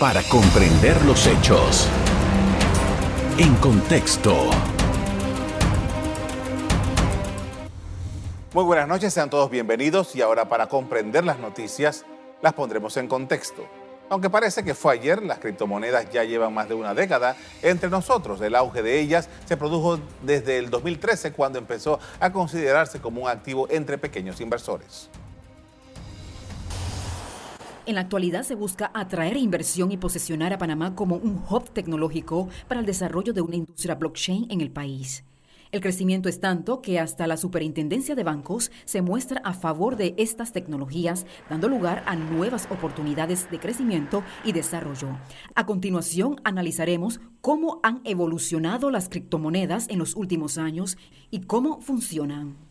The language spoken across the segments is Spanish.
para comprender los hechos. En contexto. Muy buenas noches, sean todos bienvenidos y ahora para comprender las noticias las pondremos en contexto. Aunque parece que fue ayer, las criptomonedas ya llevan más de una década entre nosotros. El auge de ellas se produjo desde el 2013 cuando empezó a considerarse como un activo entre pequeños inversores. En la actualidad se busca atraer inversión y posicionar a Panamá como un hub tecnológico para el desarrollo de una industria blockchain en el país. El crecimiento es tanto que hasta la Superintendencia de Bancos se muestra a favor de estas tecnologías, dando lugar a nuevas oportunidades de crecimiento y desarrollo. A continuación, analizaremos cómo han evolucionado las criptomonedas en los últimos años y cómo funcionan.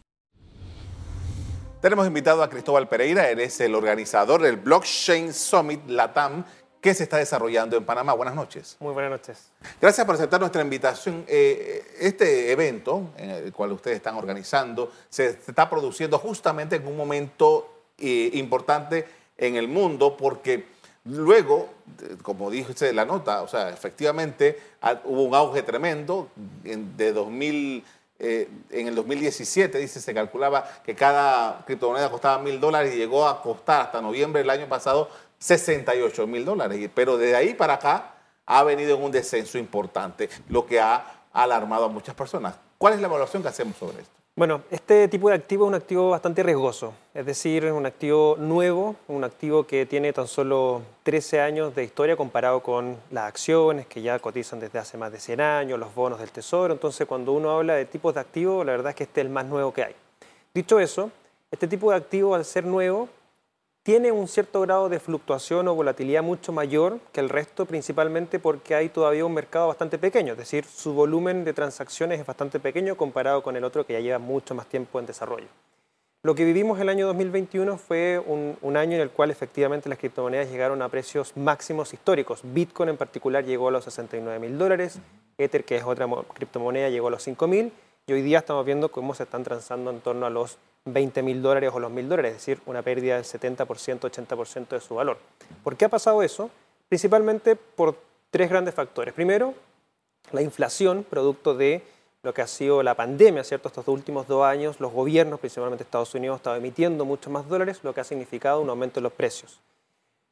Tenemos invitado a Cristóbal Pereira, él es el organizador del Blockchain Summit Latam que se está desarrollando en Panamá. Buenas noches. Muy buenas noches. Gracias por aceptar nuestra invitación. Eh, este evento, en el cual ustedes están organizando, se, está produciendo justamente en un momento eh, importante en el mundo porque luego, como dice la nota, o sea, efectivamente hubo un auge tremendo de 2000 eh, en el 2017, dice, se calculaba que cada criptomoneda costaba mil dólares y llegó a costar hasta noviembre del año pasado 68 mil dólares. Pero desde ahí para acá ha venido en un descenso importante, lo que ha alarmado a muchas personas. ¿Cuál es la evaluación que hacemos sobre esto? Bueno, este tipo de activo es un activo bastante riesgoso, es decir, un activo nuevo, un activo que tiene tan solo 13 años de historia comparado con las acciones que ya cotizan desde hace más de 100 años, los bonos del tesoro, entonces cuando uno habla de tipos de activos, la verdad es que este es el más nuevo que hay. Dicho eso, este tipo de activo al ser nuevo tiene un cierto grado de fluctuación o volatilidad mucho mayor que el resto, principalmente porque hay todavía un mercado bastante pequeño, es decir, su volumen de transacciones es bastante pequeño comparado con el otro que ya lleva mucho más tiempo en desarrollo. Lo que vivimos el año 2021 fue un, año en el cual efectivamente las criptomonedas llegaron a precios máximos históricos. Bitcoin en particular llegó a los 69 mil dólares, Ether, que es otra criptomoneda, llegó a los 5 mil, y hoy día estamos viendo cómo se están transando en torno a los 20 mil dólares o los mil dólares, es decir, una pérdida del 70%, 80% de su valor. ¿Por qué ha pasado eso? Principalmente por tres grandes factores. Primero, la inflación, producto de lo que ha sido la pandemia, ¿cierto? Estos últimos dos años, los gobiernos, principalmente Estados Unidos, han estado emitiendo mucho más dólares, lo que ha significado un aumento en los precios.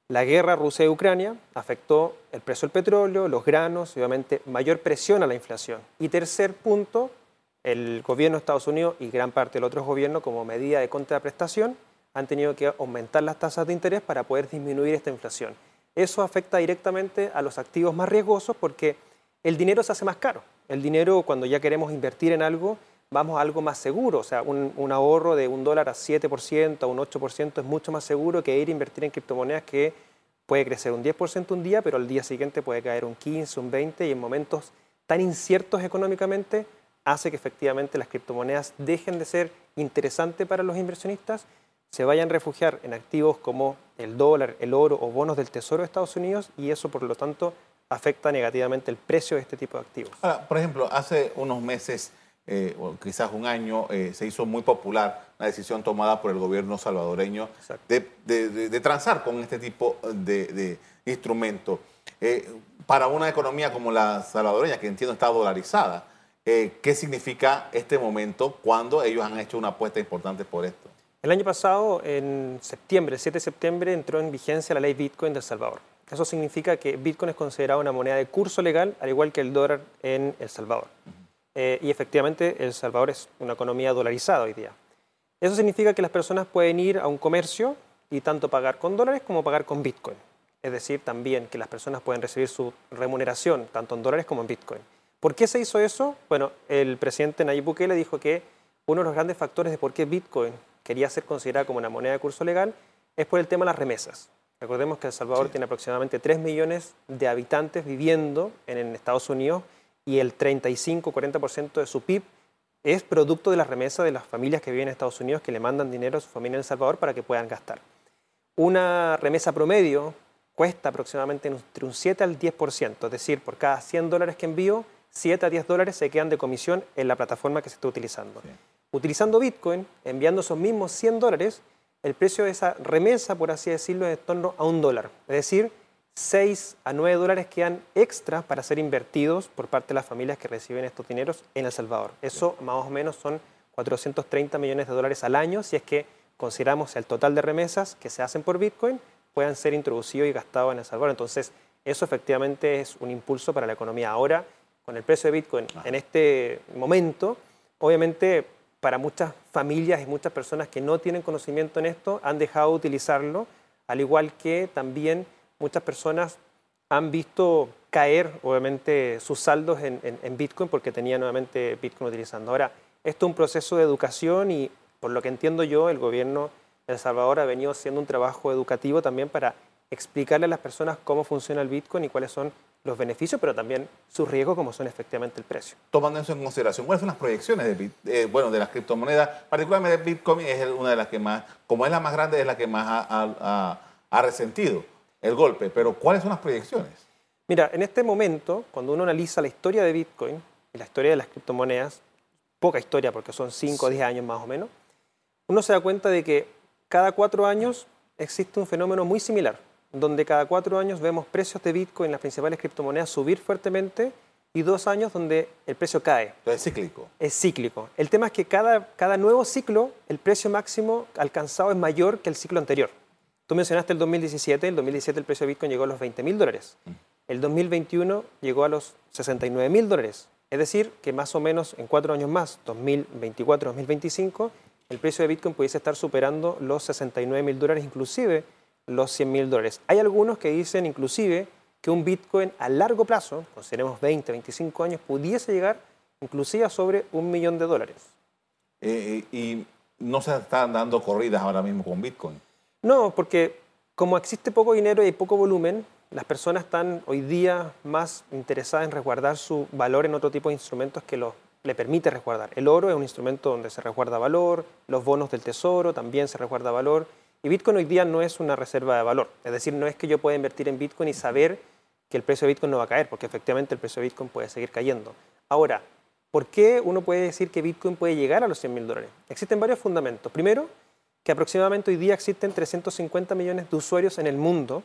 La guerra Rusia y Ucrania afectó el precio del petróleo, los granos, y obviamente mayor presión a la inflación. Y tercer punto, el gobierno de Estados Unidos y gran parte del otro gobierno, como medida de contraprestación, han tenido que aumentar las tasas de interés para poder disminuir esta inflación. Eso afecta directamente a los activos más riesgosos porque el dinero se hace más caro. El dinero, cuando ya queremos invertir en algo, vamos a algo más seguro. O sea, un, ahorro de un dólar a 7%, a un 8% es mucho más seguro que ir a invertir en criptomonedas que puede crecer un 10% un día, pero al día siguiente puede caer un 15, un 20 y en momentos tan inciertos económicamente hace que efectivamente las criptomonedas dejen de ser interesantes para los inversionistas, se vayan a refugiar en activos como el dólar, el oro o bonos del Tesoro de Estados Unidos y eso por lo tanto afecta negativamente el precio de este tipo de activos. Ahora, por ejemplo, hace unos meses eh, o quizás un año eh, se hizo muy popular la decisión tomada por el gobierno salvadoreño de, transar con este tipo de, instrumento. Eh, para una economía como la salvadoreña, que entiendo está dolarizada, eh, ¿qué significa este momento cuando ellos han hecho una apuesta importante por esto? El año pasado, en septiembre, el 7 de septiembre, entró en vigencia la ley Bitcoin de El Salvador. Eso significa que Bitcoin es considerado una moneda de curso legal, al igual que el dólar en El Salvador. Eh, y efectivamente, El Salvador es una economía dolarizada hoy día. Eso significa que las personas pueden ir a un comercio y tanto pagar con dólares como pagar con Bitcoin. Es decir, también que las personas pueden recibir su remuneración tanto en dólares como en Bitcoin. ¿Por qué se hizo eso? Bueno, el presidente Nayib Bukele dijo que uno de los grandes factores de por qué Bitcoin quería ser considerada como una moneda de curso legal es por el tema de las remesas. Recordemos que El Salvador tiene aproximadamente 3 millones de habitantes viviendo en, Estados Unidos y el 35-40% de su PIB es producto de las remesas de las familias que viven en Estados Unidos que le mandan dinero a su familia en El Salvador para que puedan gastar. Una remesa promedio cuesta aproximadamente entre un 7 al 10%, es decir, por cada 100 dólares que envío, 7 a 10 dólares se quedan de comisión en la plataforma que se está utilizando. Utilizando Bitcoin, enviando esos mismos 100 dólares, el precio de esa remesa, por así decirlo, es en torno a un dólar. Es decir, 6 a 9 dólares quedan extras para ser invertidos por parte de las familias que reciben estos dineros en El Salvador. Eso más o menos son 430 millones de dólares al año si es que consideramos el total de remesas que se hacen por Bitcoin puedan ser introducidos y gastados en El Salvador. Entonces, eso efectivamente es un impulso para la economía. Ahora, con el precio de Bitcoin en este momento, obviamente para muchas familias y muchas personas que no tienen conocimiento en esto han dejado de utilizarlo, al igual que también muchas personas han visto caer, obviamente, sus saldos en, Bitcoin porque tenían nuevamente Bitcoin utilizando. Ahora, esto es un proceso de educación y, por lo que entiendo yo, el gobierno de El Salvador ha venido haciendo un trabajo educativo también para explicarle a las personas cómo funciona el Bitcoin y cuáles son los beneficios, pero también sus riesgos, como son efectivamente el precio. Tomando eso en consideración, ¿cuáles son las proyecciones de, eh, bueno, de las criptomonedas? Particularmente Bitcoin es una de las que más, como es la más grande, es la que más ha, ha resentido el golpe. Pero ¿cuáles son las proyecciones? Mira, en este momento, cuando uno analiza la historia de Bitcoin y la historia de las criptomonedas, poca historia porque son 5 o 10 años más o menos, uno se da cuenta de que cada cuatro años existe un fenómeno muy similar donde cada cuatro años vemos precios de Bitcoin, las principales criptomonedas, subir fuertemente y dos años donde el precio cae. es cíclico. Es cíclico. El tema es que cada, cada nuevo ciclo, el precio máximo alcanzado es mayor que el ciclo anterior. Tú mencionaste el 2017, el 2017 el precio de Bitcoin llegó a los 20 mil dólares. Mm. El 2021 llegó a los 69 mil dólares. Es decir, que más o menos en cuatro años más, 2024, 2025, el precio de Bitcoin pudiese estar superando los 69 mil dólares, inclusive los 100 mil dólares. Hay algunos que dicen inclusive que un Bitcoin a largo plazo, consideremos 20, 25 años, pudiese llegar inclusive a sobre un millón de dólares. Eh, eh, y no se están dando corridas ahora mismo con Bitcoin. No, porque como existe poco dinero y poco volumen, las personas están hoy día más interesadas en resguardar su valor en otro tipo de instrumentos que lo, le permite resguardar. El oro es un instrumento donde se resguarda valor, los bonos del tesoro también se resguarda valor, y Bitcoin hoy día no es una reserva de valor. Es decir, no es que yo pueda invertir en Bitcoin y saber que el precio de Bitcoin no va a caer, porque efectivamente el precio de Bitcoin puede seguir cayendo. Ahora, ¿por qué uno puede decir que Bitcoin puede llegar a los 100 mil dólares? Existen varios fundamentos. Primero, que aproximadamente hoy día existen 350 millones de usuarios en el mundo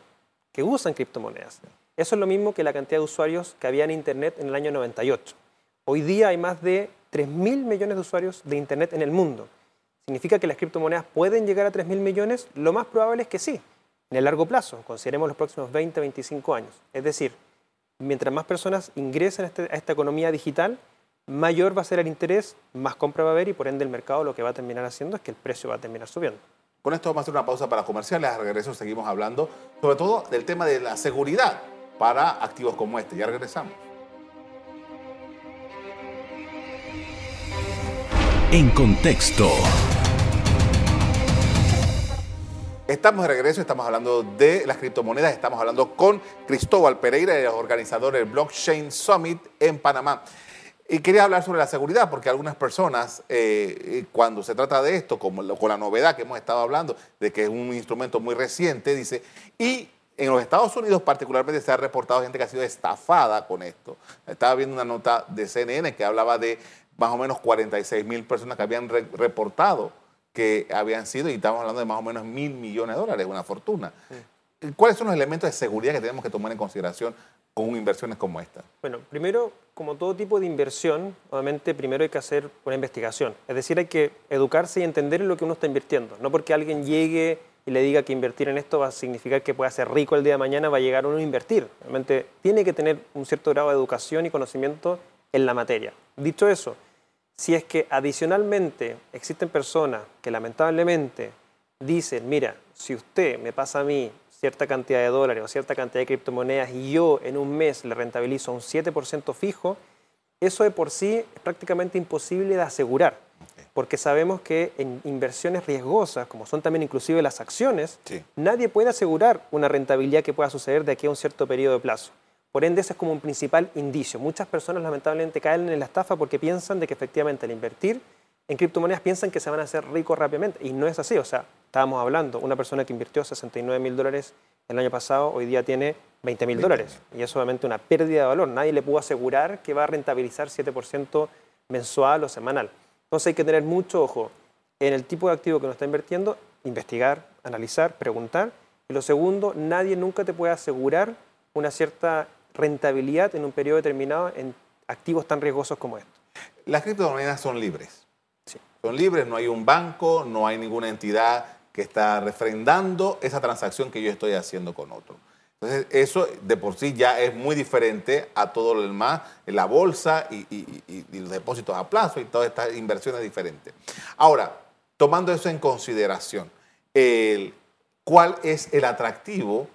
que usan criptomonedas. Eso es lo mismo que la cantidad de usuarios que había en Internet en el año 98. Hoy día hay más de 3 mil millones de usuarios de Internet en el mundo. ¿Significa que las criptomonedas pueden llegar a 3 mil millones? Lo más probable es que sí, en el largo plazo, consideremos los próximos 20, 25 años. Es decir, mientras más personas ingresen este, a, esta economía digital, mayor va a ser el interés, más compra va a haber y por ende el mercado lo que va a terminar haciendo es que el precio va a terminar subiendo. Con esto vamos a hacer una pausa para comerciales. Al regreso seguimos hablando sobre todo del tema de la seguridad para activos como este. Ya regresamos. En contexto. Estamos de regreso, estamos hablando de las criptomonedas, estamos hablando con Cristóbal Pereira, el organizador del Blockchain Summit en Panamá. Y quería hablar sobre la seguridad, porque algunas personas, eh, cuando se trata de esto, como con la novedad que hemos estado hablando, de que es un instrumento muy reciente, dice, y en los Estados Unidos particularmente se ha reportado gente que ha sido estafada con esto. Estaba viendo una nota de CNN que hablaba de más o menos 46 mil personas que habían reportado que habían sido, y estamos hablando de más o menos mil millones de dólares, una fortuna. ¿Cuáles son los elementos de seguridad que tenemos que tomar en consideración con inversiones como esta? Bueno, primero, como todo tipo de inversión, obviamente primero hay que hacer una investigación. Es decir, hay que educarse y entender en lo que uno está invirtiendo. No porque alguien llegue y le diga que invertir en esto va a significar que pueda ser rico el día de mañana, va a llegar uno a invertir. Obviamente tiene que tener un cierto grado de educación y conocimiento en la materia. Dicho eso, si es que adicionalmente existen personas que lamentablemente dicen, mira, si usted me pasa a mí cierta cantidad de dólares o cierta cantidad de criptomonedas y yo en un mes le rentabilizo un 7% fijo, eso de por sí es prácticamente imposible de asegurar, porque sabemos que en inversiones riesgosas, como son también inclusive las acciones, nadie puede asegurar una rentabilidad que pueda suceder de aquí a un cierto periodo de plazo. Por ende, ese es como un principal indicio. Muchas personas lamentablemente caen en la estafa porque piensan de que efectivamente al invertir en criptomonedas piensan que se van a hacer ricos rápidamente. Y no es así. O sea, estábamos hablando, una persona que invirtió 69 mil dólares el año pasado, hoy día tiene 20 mil dólares. Y es obviamente una pérdida de valor. Nadie le pudo asegurar que va a rentabilizar 7% mensual o semanal. Entonces hay que tener mucho ojo en el tipo de activo que uno está invirtiendo, investigar, analizar, preguntar Y lo segundo, nadie nunca te puede asegurar una cierta rentabilidad en un periodo determinado en activos tan riesgosos como estos. Las criptomonedas son libres. Sí. Son libres, no hay un banco, no hay ninguna entidad que está refrendando esa transacción que yo estoy haciendo con otro. Entonces, eso de por sí ya es muy diferente a todo lo demás, la bolsa y, y- y- y los depósitos a plazo y todas estas inversiones diferentes. Ahora, tomando eso en consideración, el- ¿cuál es el atractivo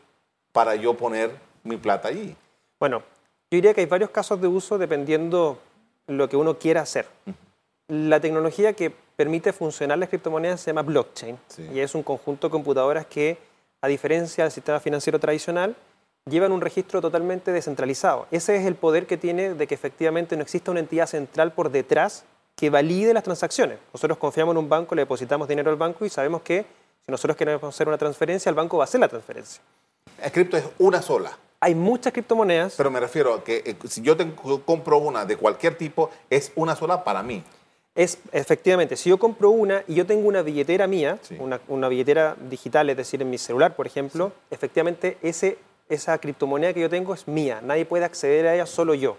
para yo poner mi plata allí? Bueno, yo diría que hay varios casos de uso dependiendo lo que uno quiera hacer. La tecnología que permite funcionar las criptomonedas se llama blockchain Sí. y es un conjunto de computadoras que, a diferencia del sistema financiero tradicional, llevan un registro totalmente descentralizado. Ese es el poder que tiene de que efectivamente no exista una entidad central por detrás que valide las transacciones. Nosotros confiamos en un banco, le depositamos dinero al banco y sabemos que si nosotros queremos hacer una transferencia, el banco va a hacer la transferencia. El cripto es una sola. Hay muchas criptomonedas Pero me refiero a que eh, si yo tengo- compro una de cualquier tipo, es una sola para mí. Es efectivamente, si yo compro una y yo tengo una billetera mía, Sí. una, una billetera digital, es decir, en mi celular, por ejemplo, efectivamente ese, esa criptomoneda que yo tengo es mía, nadie puede acceder a ella, solo yo.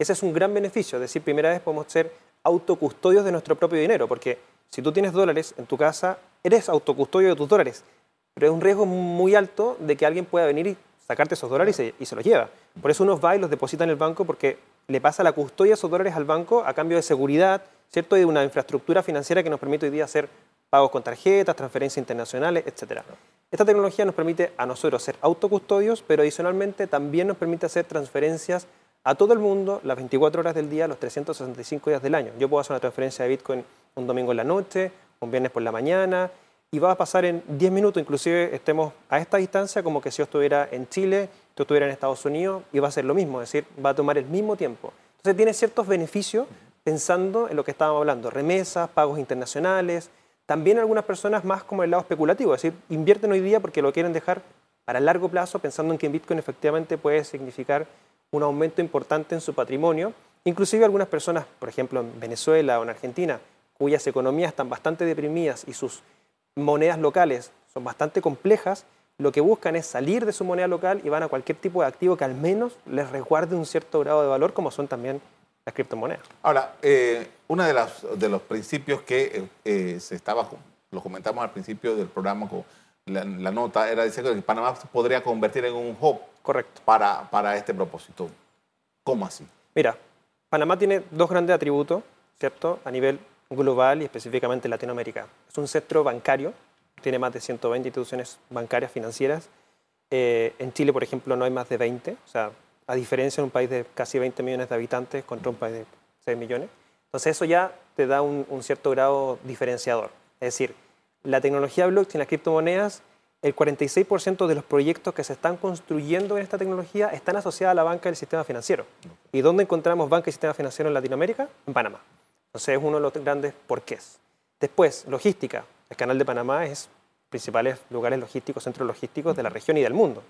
Ese es un gran beneficio, es decir, primera vez podemos ser autocustodios de nuestro propio dinero, porque si tú tienes dólares en tu casa, eres autocustodio de tus dólares, pero es un riesgo muy alto de que alguien pueda venir y sacarte esos dólares y se, y se los lleva. Por eso uno va y los deposita en el banco porque le pasa la custodia de esos dólares al banco a cambio de seguridad, ¿cierto? Y de una infraestructura financiera que nos permite hoy día hacer pagos con tarjetas, transferencias internacionales, etc. Esta tecnología nos permite a nosotros ser autocustodios, pero adicionalmente también nos permite hacer transferencias a todo el mundo las 24 horas del día, los 365 días del año. Yo puedo hacer una transferencia de Bitcoin un domingo en la noche, un viernes por la mañana, y va a pasar en 10 minutos, inclusive estemos a esta distancia como que si yo estuviera en Chile, tú estuvieras en Estados Unidos, y va a ser lo mismo, es decir, va a tomar el mismo tiempo. Entonces tiene ciertos beneficios pensando en lo que estábamos hablando, remesas, pagos internacionales, también algunas personas más como el lado especulativo, es decir, invierten hoy día porque lo quieren dejar para largo plazo, pensando en que Bitcoin efectivamente puede significar un aumento importante en su patrimonio. Inclusive algunas personas, por ejemplo en Venezuela o en Argentina, cuyas economías están bastante deprimidas y sus monedas locales son bastante complejas, lo que buscan es salir de su moneda local y van a cualquier tipo de activo que al menos les resguarde un cierto grado de valor, como son también las criptomonedas. Ahora, eh, uno de, las- de los principios que eh, eh, se estaba, lo comentamos al principio del programa con la, la nota, era decir que Panamá se podría convertir en un hub Correcto. para, para este propósito. ¿Cómo así? Mira, Panamá tiene dos grandes atributos, ¿cierto? A nivel global y específicamente en Latinoamérica. Es un centro bancario, tiene más de 120 instituciones bancarias financieras. Eh, en Chile, por ejemplo, no hay más de 20, o sea, a diferencia de un país de casi 20 millones de habitantes contra un país de 6 millones. Entonces eso ya te da un, un cierto grado diferenciador. Es decir, la tecnología blockchain, las criptomonedas, el 46% de los proyectos que se están construyendo en esta tecnología están asociados a la banca y el sistema financiero. ¿Y dónde encontramos banca y sistema financiero en Latinoamérica? En Panamá. Entonces es uno de los grandes porqués. Después, logística. El canal de Panamá es principales lugares logísticos, centros logísticos de la región y del mundo.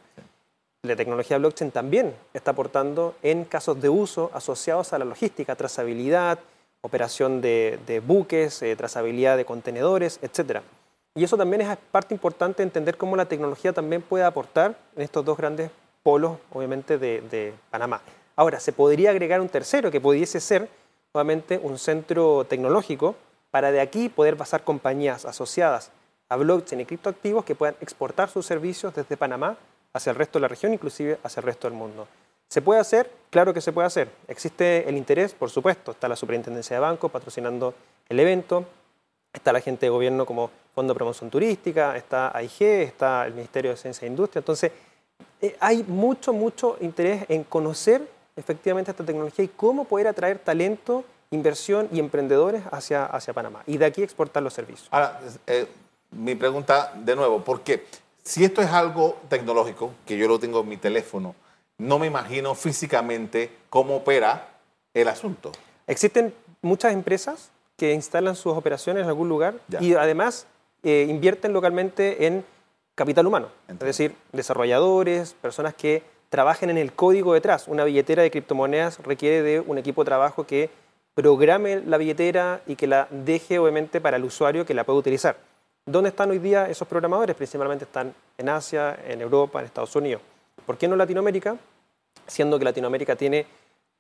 La tecnología blockchain también está aportando en casos de uso asociados a la logística, trazabilidad, operación de, de buques, eh, trazabilidad de contenedores, etc. Y eso también es parte importante de entender cómo la tecnología también puede aportar en estos dos grandes polos, obviamente, de, de Panamá. Ahora, se podría agregar un tercero que pudiese ser, nuevamente, un centro tecnológico para de aquí poder pasar compañías asociadas a blockchain y criptoactivos que puedan exportar sus servicios desde Panamá hacia el resto de la región, inclusive hacia el resto del mundo. ¿Se puede hacer? Claro que se puede hacer. Existe el interés, por supuesto. Está la Superintendencia de Bancos patrocinando el evento. Está la gente de gobierno como Fondo de Promoción Turística, está AIG, está el Ministerio de Ciencia e Industria. Entonces, eh, hay mucho, mucho interés en conocer efectivamente esta tecnología y cómo poder atraer talento, inversión y emprendedores hacia, hacia Panamá. Y de aquí exportar los servicios. Ahora, eh, mi pregunta de nuevo, porque si esto es algo tecnológico, que yo lo tengo en mi teléfono, no me imagino físicamente cómo opera el asunto. Existen muchas empresas que instalan sus operaciones en algún lugar Ya. y además eh, invierten localmente en capital humano, Entiendo. es decir, desarrolladores, personas que trabajen en el código detrás. Una billetera de criptomonedas requiere de un equipo de trabajo que programe la billetera y que la deje obviamente para el usuario que la pueda utilizar. ¿Dónde están hoy día esos programadores? Principalmente están en Asia, en Europa, en Estados Unidos. ¿Por qué no Latinoamérica? Siendo que Latinoamérica tiene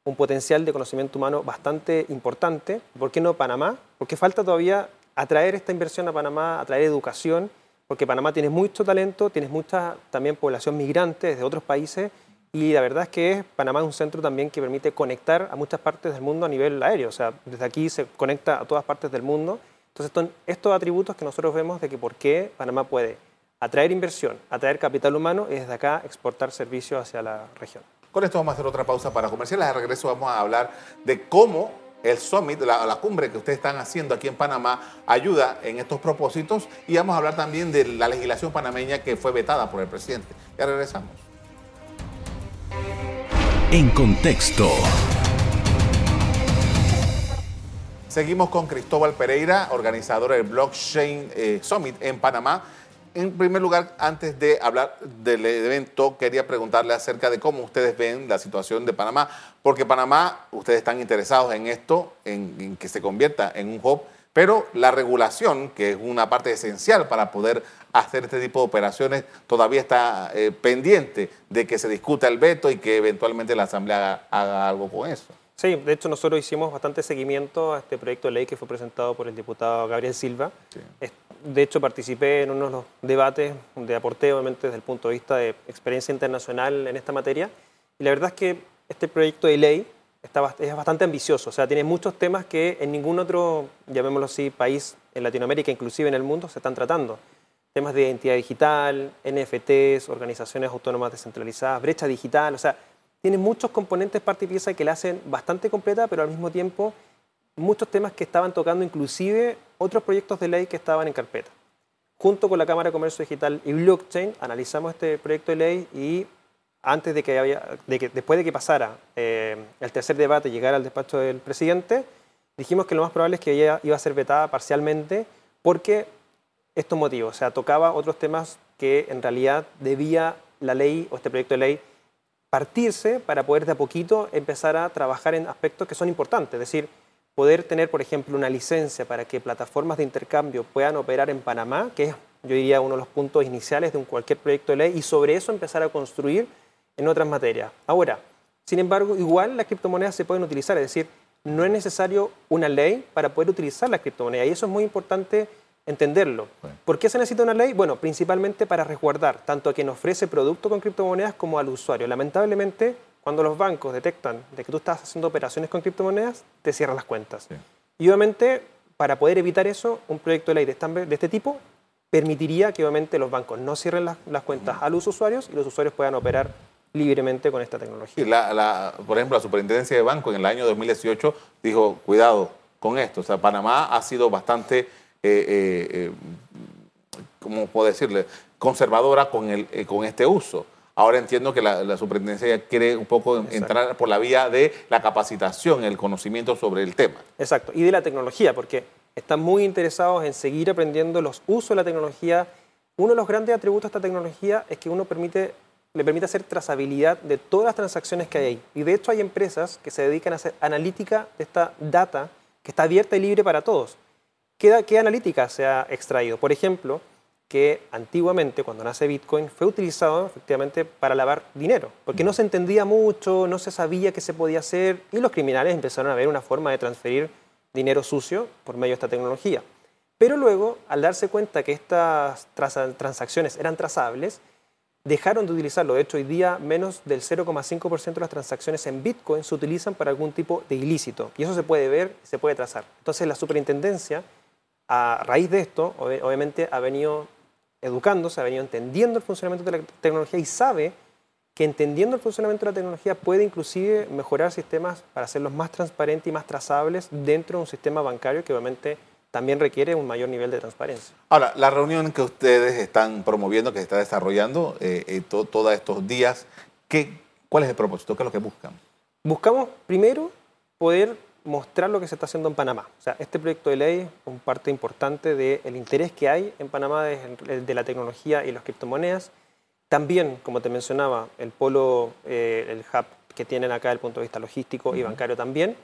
un potencial de conocimiento humano bastante importante. ¿Por qué no Panamá? Porque falta todavía atraer esta inversión a Panamá, atraer educación, porque Panamá tiene mucho talento, tiene mucha también población migrante de otros países y la verdad es que Panamá es un centro también que permite conectar a muchas partes del mundo a nivel aéreo, o sea, desde aquí se conecta a todas partes del mundo entonces, estos atributos que nosotros vemos de que por qué Panamá puede atraer inversión, atraer capital humano y desde acá exportar servicios hacia la región. Con esto vamos a hacer otra pausa para comerciales. De regreso vamos a hablar de cómo el summit, la, la, cumbre que ustedes están haciendo aquí en Panamá, ayuda en estos propósitos y vamos a hablar también de la legislación panameña que fue vetada por el presidente. Ya regresamos. En contexto. Seguimos con Cristóbal Pereira, organizador del Blockchain eh, Summit en Panamá. En primer lugar, antes de hablar del evento, quería preguntarle acerca de cómo ustedes ven la situación de Panamá, porque Panamá, ustedes están interesados en esto, en, que se convierta en un hub, pero la regulación, que es una parte esencial para poder hacer este tipo de operaciones, todavía está eh, pendiente de que se discuta el veto y que eventualmente la Asamblea haga algo con eso. Sí, de hecho nosotros hicimos bastante seguimiento a este proyecto de ley que fue presentado por el diputado Gabriel Silva. De hecho participé en uno de los debates de aporte, obviamente desde el punto de vista de experiencia internacional en esta materia. Y la verdad es que este proyecto de ley está, es bastante ambicioso, o sea, tiene muchos temas que en ningún otro, llamémoslo así, país en Latinoamérica, inclusive en el mundo, se están tratando. Temas de identidad digital, NFTs, organizaciones autónomas descentralizadas, brecha digital, o sea, tiene muchos componentes parte y pieza que la hacen bastante completa, pero al mismo tiempo muchos temas que estaban tocando inclusive otros proyectos de ley que estaban en carpeta. Junto con la Cámara de Comercio Digital y Blockchain analizamos este proyecto de ley y antes de que, había, de que después de que pasara eh, el tercer debate y llegara al despacho del presidente, dijimos que lo más probable es que ella iba a ser vetada parcialmente porque estos motivos, o sea, tocaba otros temas que en realidad debía la ley o este proyecto de ley partirse para poder de a poquito empezar a trabajar en aspectos que son importantes, es decir, poder tener, por ejemplo, una licencia para que plataformas de intercambio puedan operar en Panamá, que es, yo diría, uno de los puntos iniciales de un cualquier proyecto de ley, y sobre eso empezar a construir en otras materias. Ahora, sin embargo, igual las criptomonedas se pueden utilizar, es decir, no es necesario una ley para poder utilizar las criptomonedas, y eso es muy importante entenderlo. ¿Por qué se necesita una ley? Bueno, principalmente para resguardar tanto a quien ofrece producto con criptomonedas como al usuario. Lamentablemente, cuando los bancos detectan de que tú estás haciendo operaciones con criptomonedas, te cierran las cuentas. Y obviamente, para poder evitar eso, un proyecto de ley de, este tipo permitiría que obviamente los bancos no cierren las, cuentas a los usuarios y los usuarios puedan operar libremente con esta tecnología. por ejemplo, la Superintendencia de Banco en el año 2018 dijo, cuidado con esto. O sea, Panamá ha sido bastante eh, eh, eh, ¿cómo puedo decirle?, conservadora con, el, con este uso. Ahora entiendo que la, superintendencia quiere un poco entrar por la vía de la capacitación, el conocimiento sobre el tema. Exacto, y de la tecnología, porque están muy interesados en seguir aprendiendo los usos de la tecnología. Uno de los grandes atributos de esta tecnología es que uno permite, le permite hacer trazabilidad de todas las transacciones que hay ahí. Y de hecho hay empresas que se dedican a hacer analítica de esta data que está abierta y libre para todos. ¿Qué, analítica se ha extraído? Por ejemplo, que antiguamente, cuando nace Bitcoin, fue utilizado efectivamente para lavar dinero, porque no se entendía mucho, no se sabía qué se podía hacer, y los criminales empezaron a ver una forma de transferir dinero sucio por medio de esta tecnología. Pero luego, al darse cuenta que estas transacciones eran trazables, dejaron de utilizarlo. De hecho, hoy día menos del 0,5% de las transacciones en Bitcoin se utilizan para algún tipo de ilícito. Y eso se puede ver, se puede trazar. Entonces, la superintendencia a raíz de esto, obviamente ha venido educándose, ha venido entendiendo el funcionamiento de la tecnología y sabe que entendiendo el funcionamiento de la tecnología puede inclusive mejorar sistemas para hacerlos más transparentes y más trazables dentro de un sistema bancario que obviamente también requiere un mayor nivel de transparencia. Ahora, la reunión que ustedes están promoviendo, que se está desarrollando eh, eh todos estos días, ¿qué, ¿cuál es el propósito? ¿Qué es lo que buscan? Buscamos primero poder mostrar lo que se está haciendo en Panamá. O sea, este proyecto de ley es un parte importante del interés que hay en Panamá de, la tecnología y las criptomonedas. También, como te mencionaba, el polo, eh, el hub que tienen acá desde el punto de vista logístico y bancario también.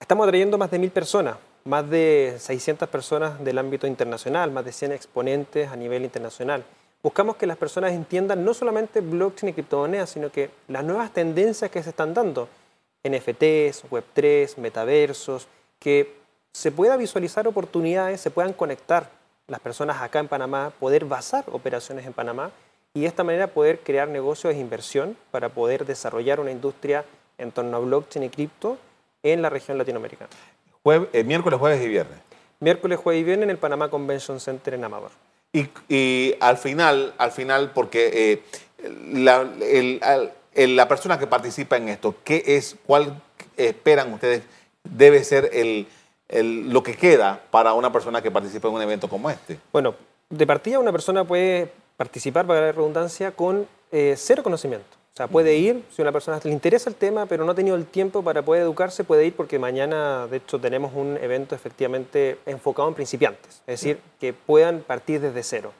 Estamos atrayendo más de mil personas más de 600 personas del ámbito internacional, más de 100 exponentes a nivel internacional. Buscamos que las personas entiendan no solamente blockchain y criptomonedas, sino que las nuevas tendencias que se están dando, NFTs, Web3, metaversos, que se pueda visualizar oportunidades, se puedan conectar las personas acá en Panamá, poder basar operaciones en Panamá y de esta manera poder crear negocios de inversión para poder desarrollar una industria en torno a blockchain y cripto en la región latinoamericana. Eh, miércoles, jueves y viernes. Miércoles, jueves y viernes en el Panamá Convention Center en Amador. Y, al final, al final porque eh, la, persona que participa en esto, ¿qué es, cuál esperan ustedes debe ser el, lo que queda para una persona que participa en un evento como este? Bueno, de partida una persona puede participar, para la redundancia, con eh, cero conocimiento. O sea, puede ir, si una persona le interesa el tema, pero no ha tenido el tiempo para poder educarse, puede ir porque mañana, de hecho, tenemos un evento efectivamente enfocado en principiantes, es decir, que puedan partir desde cero.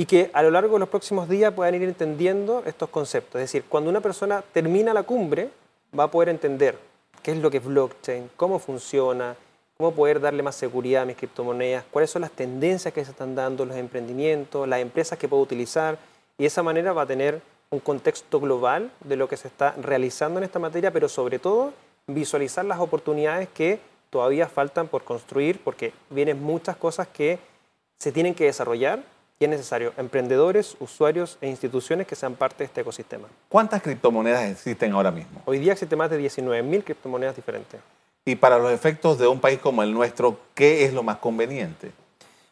Y que a lo largo de los próximos días puedan ir entendiendo estos conceptos. Es decir, cuando una persona termina la cumbre, va a poder entender qué es lo que es blockchain, cómo funciona, cómo poder darle más seguridad a mis criptomonedas, cuáles son las tendencias que se están dando, los emprendimientos, las empresas que puedo utilizar, y de esa manera va a tener un contexto global de lo que se está realizando en esta materia, pero sobre todo visualizar las oportunidades que todavía faltan por construir, porque vienen muchas cosas que se tienen que desarrollar y es necesario emprendedores, usuarios e instituciones que sean parte de este ecosistema. ¿Cuántas criptomonedas existen ahora mismo? Hoy día existen más de 19.000 criptomonedas diferentes. Y para los efectos de un país como el nuestro, ¿qué es lo más conveniente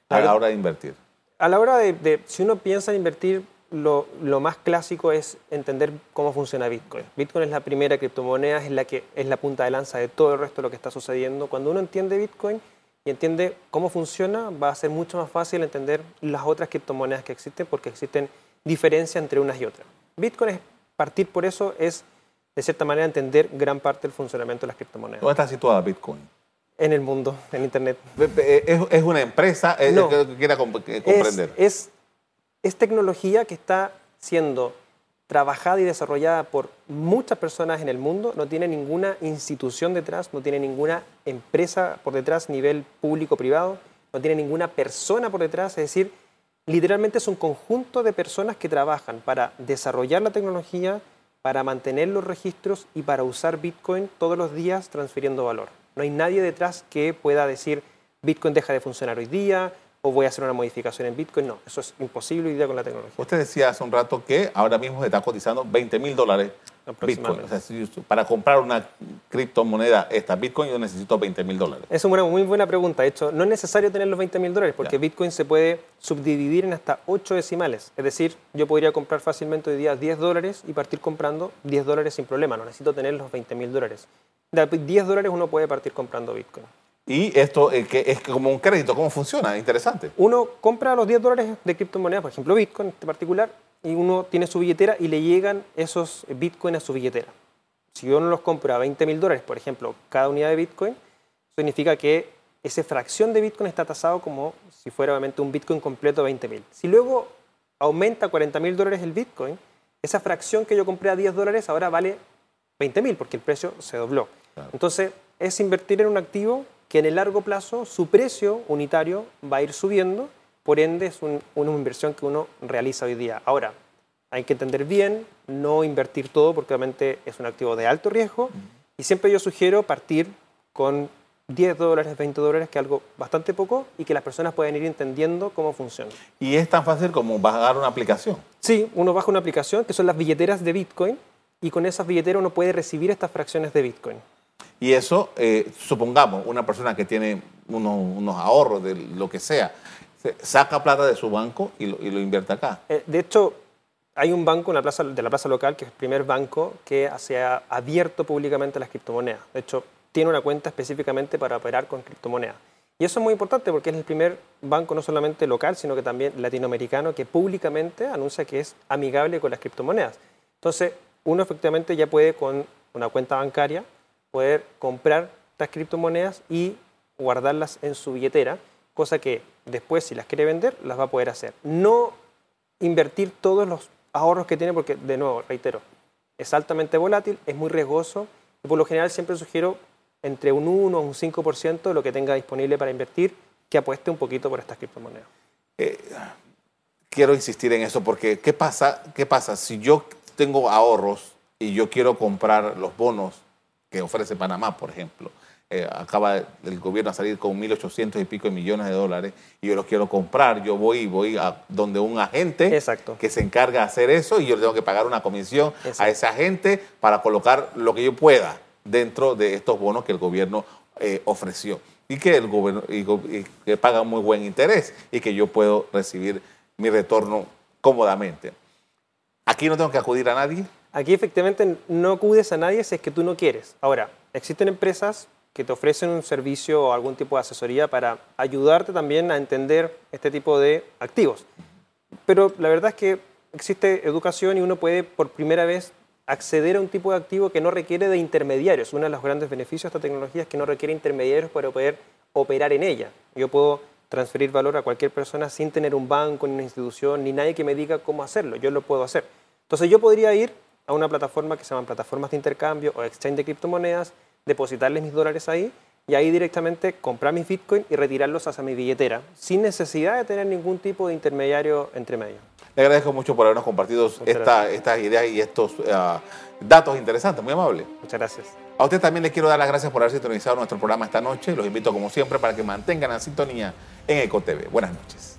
a la hora de invertir? A la hora de, si uno piensa en invertir, lo, más clásico es entender cómo funciona Bitcoin. Bitcoin es la primera criptomoneda, es la que es la punta de lanza de todo el resto de lo que está sucediendo. Cuando uno entiende Bitcoin y entiende cómo funciona, va a ser mucho más fácil entender las otras criptomonedas que existen porque existen diferencias entre unas y otras. Bitcoin es partir por eso es de cierta manera, entender gran parte del funcionamiento de las criptomonedas. ¿Dónde está situada Bitcoin? En el mundo, en Internet. ¿Es, una empresa? ¿Es no, que quiera comprender? Es, es, tecnología que está siendo trabajada y desarrollada por muchas personas en el mundo, no tiene ninguna institución detrás, no tiene ninguna empresa por detrás, nivel público-privado, no tiene ninguna persona por detrás, es decir, literalmente es un conjunto de personas que trabajan para desarrollar la tecnología, para mantener los registros y para usar Bitcoin todos los días transfiriendo valor. No hay nadie detrás que pueda decir Bitcoin deja de funcionar hoy día o voy a hacer una modificación en Bitcoin. No, eso es imposible hoy día con la tecnología. Usted decía hace un rato que ahora mismo se está cotizando 20 mil dólares Bitcoin. para comprar una criptomoneda esta Bitcoin yo necesito 20 mil dólares. Es una muy buena pregunta. De hecho, no es necesario tener los 20 mil dólares porque Bitcoin se puede subdividir en hasta 8 decimales. Es decir, yo podría comprar fácilmente hoy día 10 dólares y partir comprando 10 dólares sin problema. No necesito tener los 20 mil dólares. De 10 dólares uno puede partir comprando Bitcoin. Y esto eh, que es como un crédito, ¿cómo funciona? Interesante. Uno compra los 10 dólares de criptomonedas, por ejemplo Bitcoin en este particular, y uno tiene su billetera y le llegan esos Bitcoin a su billetera. Si yo no los compro a 20 mil dólares, por ejemplo, cada unidad de Bitcoin, significa que esa fracción de Bitcoin está tasado como si fuera obviamente un Bitcoin completo de 20 mil. Si luego aumenta a 40 mil dólares el Bitcoin, esa fracción que yo compré a 10 dólares ahora vale 20 mil porque el precio se dobló. Entonces, es invertir en un activo que en el largo plazo su precio unitario va a ir subiendo por ende, es una inversión que uno realiza hoy día. Ahora, hay que entender bien, no invertir todo porque obviamente es un activo de alto riesgo y siempre yo sugiero partir con 10 dólares, 20 dólares, que es algo bastante poco y que las personas puedan ir entendiendo cómo funciona. ¿Y es tan fácil como bajar una aplicación? Sí, uno baja una aplicación que son las billeteras de Bitcoin y con esas billeteras uno puede recibir estas fracciones de Bitcoin. Y eso, eh, supongamos, una persona que tiene unos, unos ahorros de lo que sea, saca plata de su banco y lo, invierte acá. Eh, de hecho, hay un banco la plaza, de la plaza local que es el primer banco que se ha abierto públicamente las criptomonedas. De hecho, tiene una cuenta específicamente para operar con criptomonedas. Y eso es muy importante porque es el primer banco no solamente local, sino que también latinoamericano que públicamente anuncia que es amigable con las criptomonedas. Entonces, uno efectivamente ya puede con una cuenta bancaria poder comprar estas criptomonedas y guardarlas en su billetera cosa que después si las quiere vender las va a poder hacer. No invertir todos los ahorros que tiene porque, de nuevo, reitero, es altamente volátil, es muy riesgoso y por lo general siempre sugiero entre un 1 o un 5% de lo que tenga disponible para invertir, que apueste un poquito por estas criptomonedas. Eh, quiero insistir en eso porque ¿qué pasa, ¿qué pasa si yo tengo ahorros y yo quiero comprar los bonos que ofrece Panamá, por ejemplo? Eh, acaba el gobierno a salir con 1.800 y pico de millones de dólares y yo los quiero comprar, yo voy voy a donde un agente Exacto. que se encarga de hacer eso y yo le tengo que pagar una comisión a ese agente para colocar lo que yo pueda dentro de estos bonos que el gobierno eh, ofreció y que el gobierno y, que paga muy buen interés y que yo puedo recibir mi retorno cómodamente. Aquí no tengo que acudir a nadie. Aquí efectivamente no acudes a nadie si es que tú no quieres. Ahora, existen empresas que te ofrecen un servicio o algún tipo de asesoría para ayudarte también a entender este tipo de activos. Pero la verdad es que existe educación y uno puede por primera vez acceder a un tipo de activo que no requiere de intermediarios. Uno de los grandes beneficios de esta tecnología es que no requiere intermediarios para poder operar en ella. Yo puedo transferir valor a cualquier persona sin tener un banco, ni una institución, ni nadie que me diga cómo hacerlo. Yo lo puedo hacer. Entonces yo podría ir a una plataforma que se llama plataformas de intercambio o exchange de criptomonedas depositarles mis dólares ahí y ahí directamente comprar mis bitcoins y retirarlos hacia mi billetera, sin necesidad de tener ningún tipo de intermediario entre medio. Le agradezco mucho por habernos compartido estas ideas y estos uh, datos interesantes, muy amable. Muchas gracias. A usted también le quiero dar las gracias por haber sintonizado nuestro programa esta noche. Los invito, como siempre, para que mantengan la sintonía en EcoTV. Buenas noches.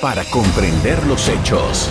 Para comprender los hechos.